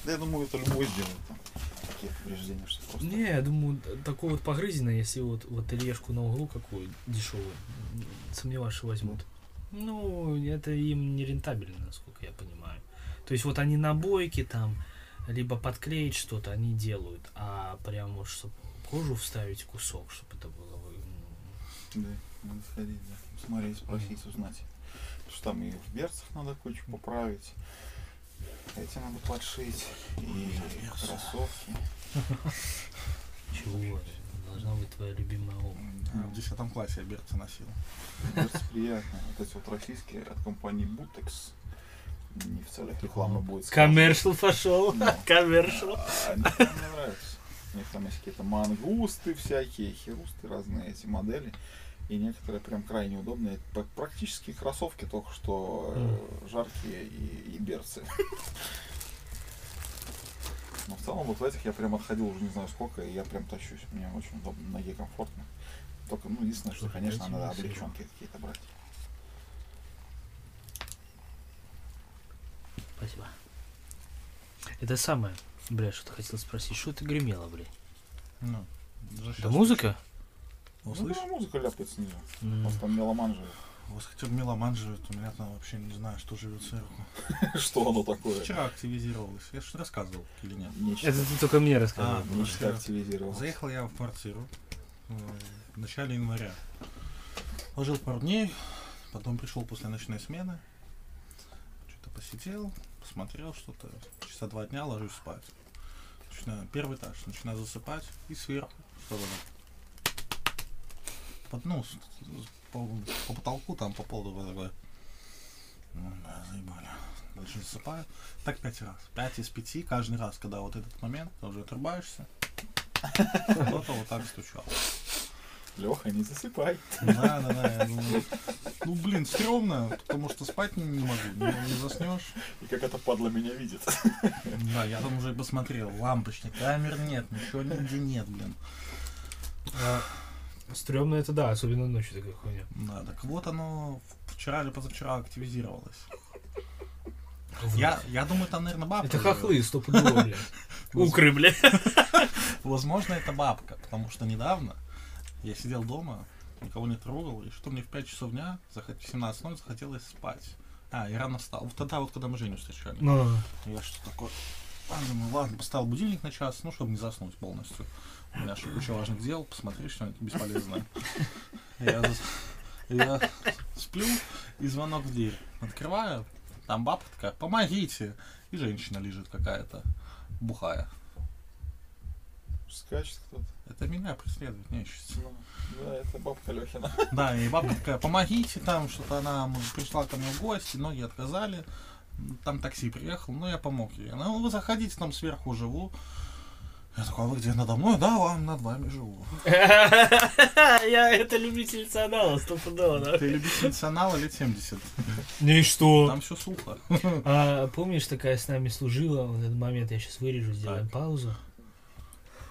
Да, я думаю, это любой сделает там. Такие повреждения, что просто... Не, я думаю, такой вот погрызено, если вот, вот ательешку на углу какую дешевую, сомневаюсь, что возьмут. Ну, это им не рентабельно, насколько я понимаю. То есть вот они набойки там, либо подклеить что-то, они делают, а прям вот, чтобы кожу вставить кусок, чтобы это было... Да, надо сходить, да. Посмотреть, спросить, узнать. Потому что там и в берцах надо кучу поправить. Эти надо подшить. И кроссовки. Чего? Должна быть твоя любимая обувь. В 10 классе я берцы носил. Берцы приятно. Вот эти вот российские от компании Butex. Не в целях рекламы будет. сказано. Коммершал пошел. Коммершал. А, они мне нравятся. У них там есть какие-то мангусты всякие, херусты разные эти модели. И некоторые прям крайне удобные. Практически кроссовки, только что э, жаркие и, и берцы. Но в целом вот в этих я прям отходил уже не знаю сколько, и я прям тащусь. Мне очень удобно, ноге комфортно. Только, ну, единственное, что, конечно, надо облегченки какие-то брать. Спасибо. Это самое, бля, что-то хотел спросить. Что ты гремела, бля? Ну, щас- музыка? Ну, Ну, слышь, да, музыка ляпает снизу. У М. нас там меломан живет. у вас хотя бы меломан живет, у меня там вообще не знаю, что живет сверху. Что оно такое? Вчера активизировалось. Я же рассказывал или нет? Это ты только мне рассказал. А, нечто активизировалось. Заехал я в квартиру э, в начале января. Пожил пару дней, потом пришел после ночной смены. Что-то посидел, посмотрел что-то. Часа два дня ложусь спать. Начинаю, первый этаж, начинаю засыпать и сверху там. Под, ну, по, по потолку, там по полу такое. Ну, да, заебали. Дальше засыпаю. Так пять раз. Пять из пяти. Каждый раз, когда вот этот момент, ты уже отрубаешься. Кто-то вот так стучал. Леха, не засыпай. Да, да, да. я думаю, ну, блин, стрёмно, потому что спать не, не могу, не, не заснешь. И как это падла меня видит. Да, я там уже и посмотрел, лампочник, камер нет, ничего нигде нет, блин. Стремно это да, особенно ночью такая хуйня. Да, так вот оно вчера или позавчера активизировалось. Я, я думаю, там, наверное, бабка. Это живет. хохлы, стопудово, блядь. Укры, блядь. Возможно, это бабка, потому что недавно я сидел дома, никого не трогал, и что мне в 5 часов дня, в 17 захотелось спать. А, и рано встал. Вот тогда вот, когда мы Женю встречали. Ну, Я что такое? А, думаю, ладно, поставил будильник на час, ну, чтобы не заснуть полностью. У меня же куча важных дел, посмотри, что-нибудь бесполезное. Я, я сплю, и звонок в дверь. Открываю, там бабка такая, помогите. И женщина лежит какая-то, бухая. Скачет кто-то. Это меня преследует нечисть. Ну, да, это бабка Лехина. Да, и бабка такая, помогите, там что-то она пришла ко мне в гости, ноги отказали. Там такси приехал, ну я помог ей. Она, ну вы заходите, там сверху живу. Я такой, а вы где надо мной? Да, вам над вами живу. Я это любительница анала, стопудово, да. Ты любительница анала лет 70. Ну и что? Там все сухо. А помнишь, такая с нами служила, вот этот момент я сейчас вырежу, сделаем паузу.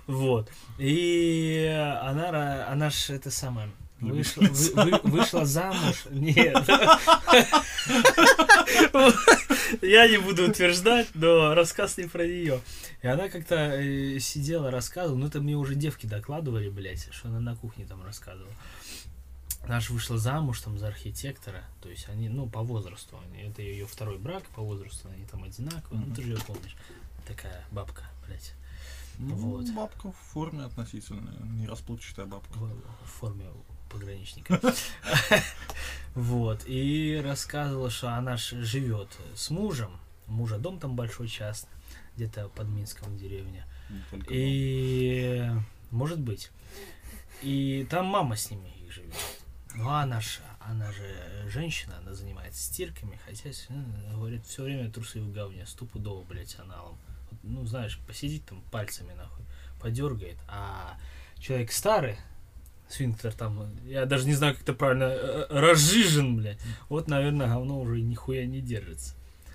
Вот. И она, она ж это самое, вышла, вы- вы- вышла замуж. Нет. Я не буду утверждать, но рассказ не про нее. И она как-то э, сидела, рассказывала, ну это мне уже девки докладывали, блядь, что она на кухне там рассказывала. Она же вышла замуж там за архитектора, то есть они, ну, по возрасту, это ее второй брак, по возрасту они там одинаковые, ну ты же ее помнишь. Такая бабка, блядь, Ну, Вот. бабка в форме относительно, не расплывчатая бабка. в, в форме пограничника. Вот, и рассказывала, что она живет с мужем, мужа дом там большой частный, где-то под Минском деревня. Не только дом. И может быть. И там мама с ними живет. Ну, она ж, она же женщина, она занимается стирками, ну, Говорит, все время трусы в говне, стопудово, блядь, аналом. Ну, знаешь, посидит там пальцами, нахуй, подергает. А человек старый, сфинктер там, я даже не знаю, как это правильно, э, разжижен, блядь. Вот, наверное, говно уже нихуя не держится.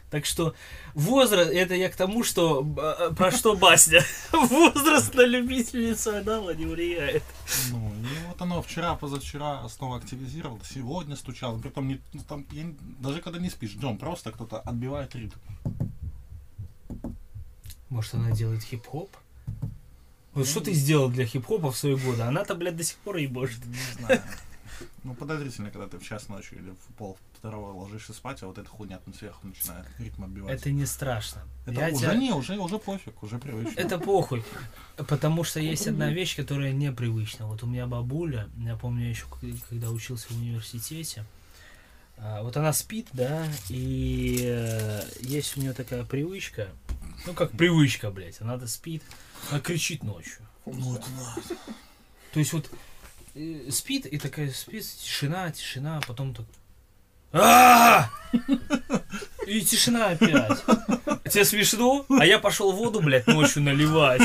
Так что возраст, это я к тому, что э, про что басня. Возраст на любительницу анала не влияет. Ну, и вот оно вчера, позавчера снова активизировалось, сегодня стучало. Притом, не, ну, там, я даже когда не спишь, днем просто кто-то отбивает ритм. Может, она делает хип-хоп? Вот что ты сделал для хип-хопа в свои годы? Она-то, блядь, до сих пор ебошит. Не знаю. Ну, подозрительно, когда ты в час ночи или в пол второго ложишься спать, а вот эта хуйня там сверху начинает ритм отбивать. Это не страшно. Это Я уже тебя- не, уже, уже пофиг, уже привычно. Это похуй. Потому что есть одна вещь, которая непривычна. Вот у меня бабуля, я помню еще, когда учился в университете, а, вот она спит, да, и э, есть у нее такая привычка, ну как привычка, блядь, она-то спит, она кричит ночью. Ну, да. То есть вот э, спит и такая спит, тишина, тишина, а потом так. «А!» И тишина опять. Тебе смешно? А я пошел воду, блядь, ночью наливать.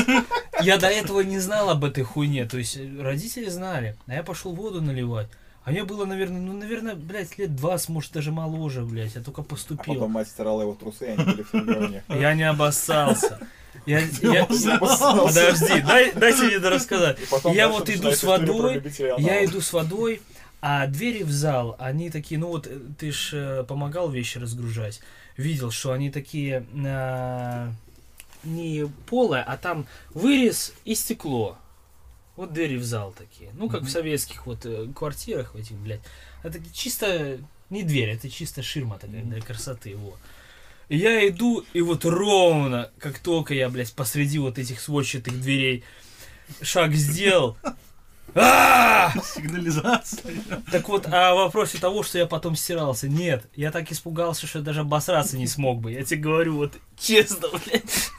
Я до этого не знал об этой хуйне. То есть э, родители знали. А я пошел воду наливать. А мне было, наверное, ну, наверное, блядь, лет 20, может, даже моложе, блядь. Я только А поступил. потом мать стирала его трусы, и они были в говне. Я не обоссался. Я, я-. Подожди, дай, дайте мне рассказать. Я вот иду с водой, я иду с водой, а двери в зал, они такие, ну вот э, ты ж э, помогал вещи разгружать, видел, что они такие а, не полые, а там вырез и стекло. Вот двери в зал такие. Ну, как в советских вот э, квартирах в этих, блядь. Это чисто не дверь, это чисто ширма такая для красоты его. И я иду, и вот ровно, как только я, блядь, посреди вот этих сводчатых дверей шаг сделал, а Сигнализация. Так вот, о вопросе того, что я потом стирался, нет, я так испугался, что даже обосраться не смог бы. Я тебе говорю, вот честно, блядь,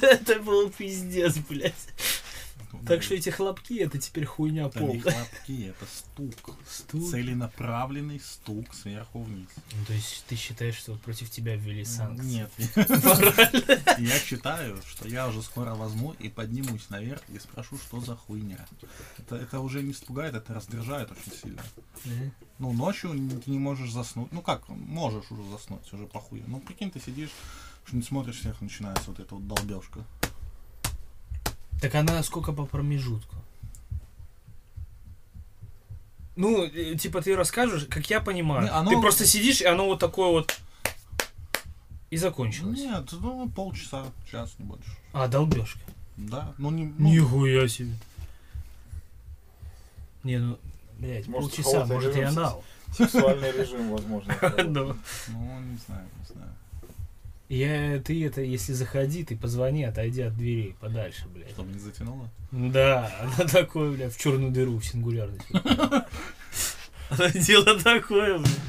это был пиздец, блядь. Так что эти хлопки, это теперь хуйня Это не полная. хлопки, это стук. Стук. Целенаправленный стук сверху вниз. Ну, то есть ты считаешь, что против тебя ввели санкции? Нет. Я считаю, что я уже скоро возьму и поднимусь наверх и спрошу, что за хуйня. Это, это уже не испугает, это раздражает очень сильно. Ну, ночью ты не можешь заснуть. Ну как, можешь уже заснуть, уже похуй. Ну, прикинь, ты сидишь, что-нибудь смотришь, сверху начинается вот эта вот долбежка. Так она сколько по промежутку? Ну, типа ты расскажешь, как я понимаю. Не, оно- Ты просто сидишь, и оно вот такое вот и закончилось. Нет, ну, полчаса, час, не больше. А, долбежка. Да, ну не... ну, Нихуя себе. Не, ну, блядь, Может, полчаса, может и режим анал. Сексуальный режим, возможно. Ну, ну, не знаю, не знаю. Я, ты это, если заходи, ты позвони, отойди от дверей подальше, блядь. Чтобы не затянуло. Да, она такое, блядь, в черную дыру в сингулярность. Она дело такое, блядь.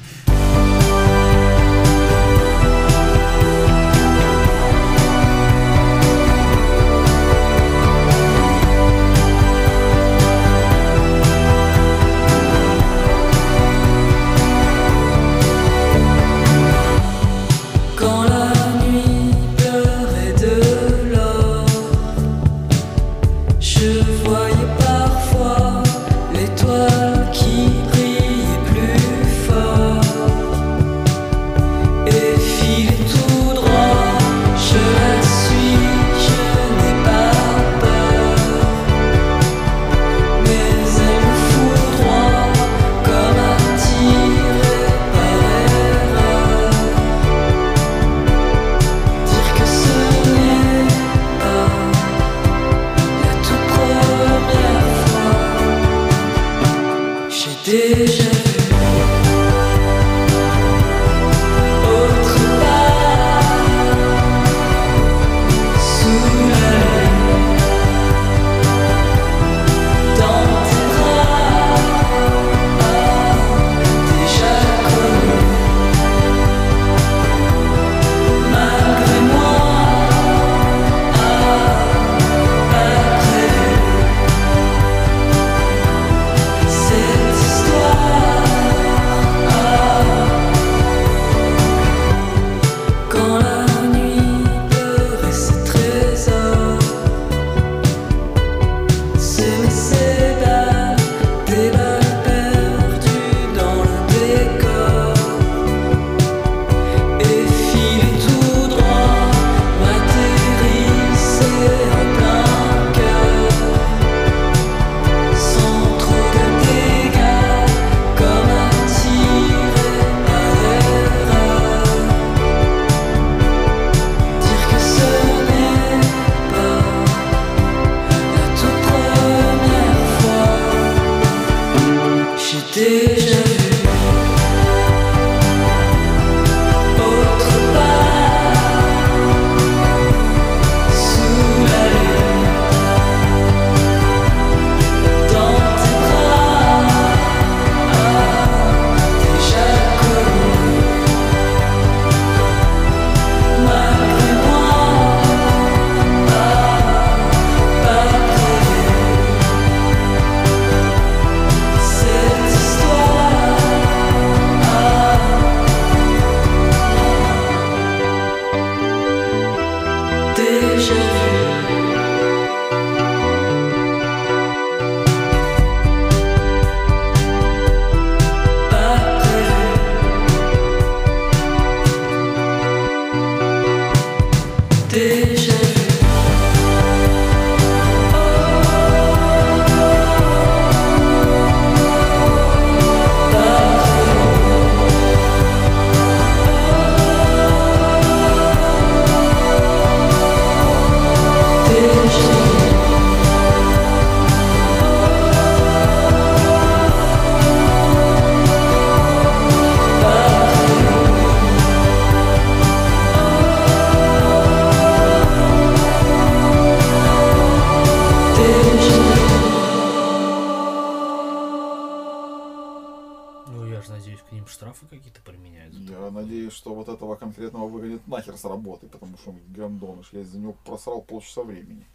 Он гандоныш. Я из-за него просрал полчаса времени.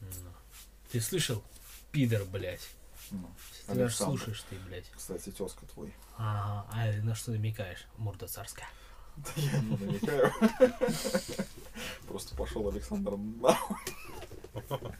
Ну. Ты слышал? Пидор, блядь. Ну, Ты Александр. слушаешь ты, блядь. Кстати, тезка твой. Ага, а на что намекаешь? Морда царская. Да я не намекаю. Просто пошел Александр нахуй.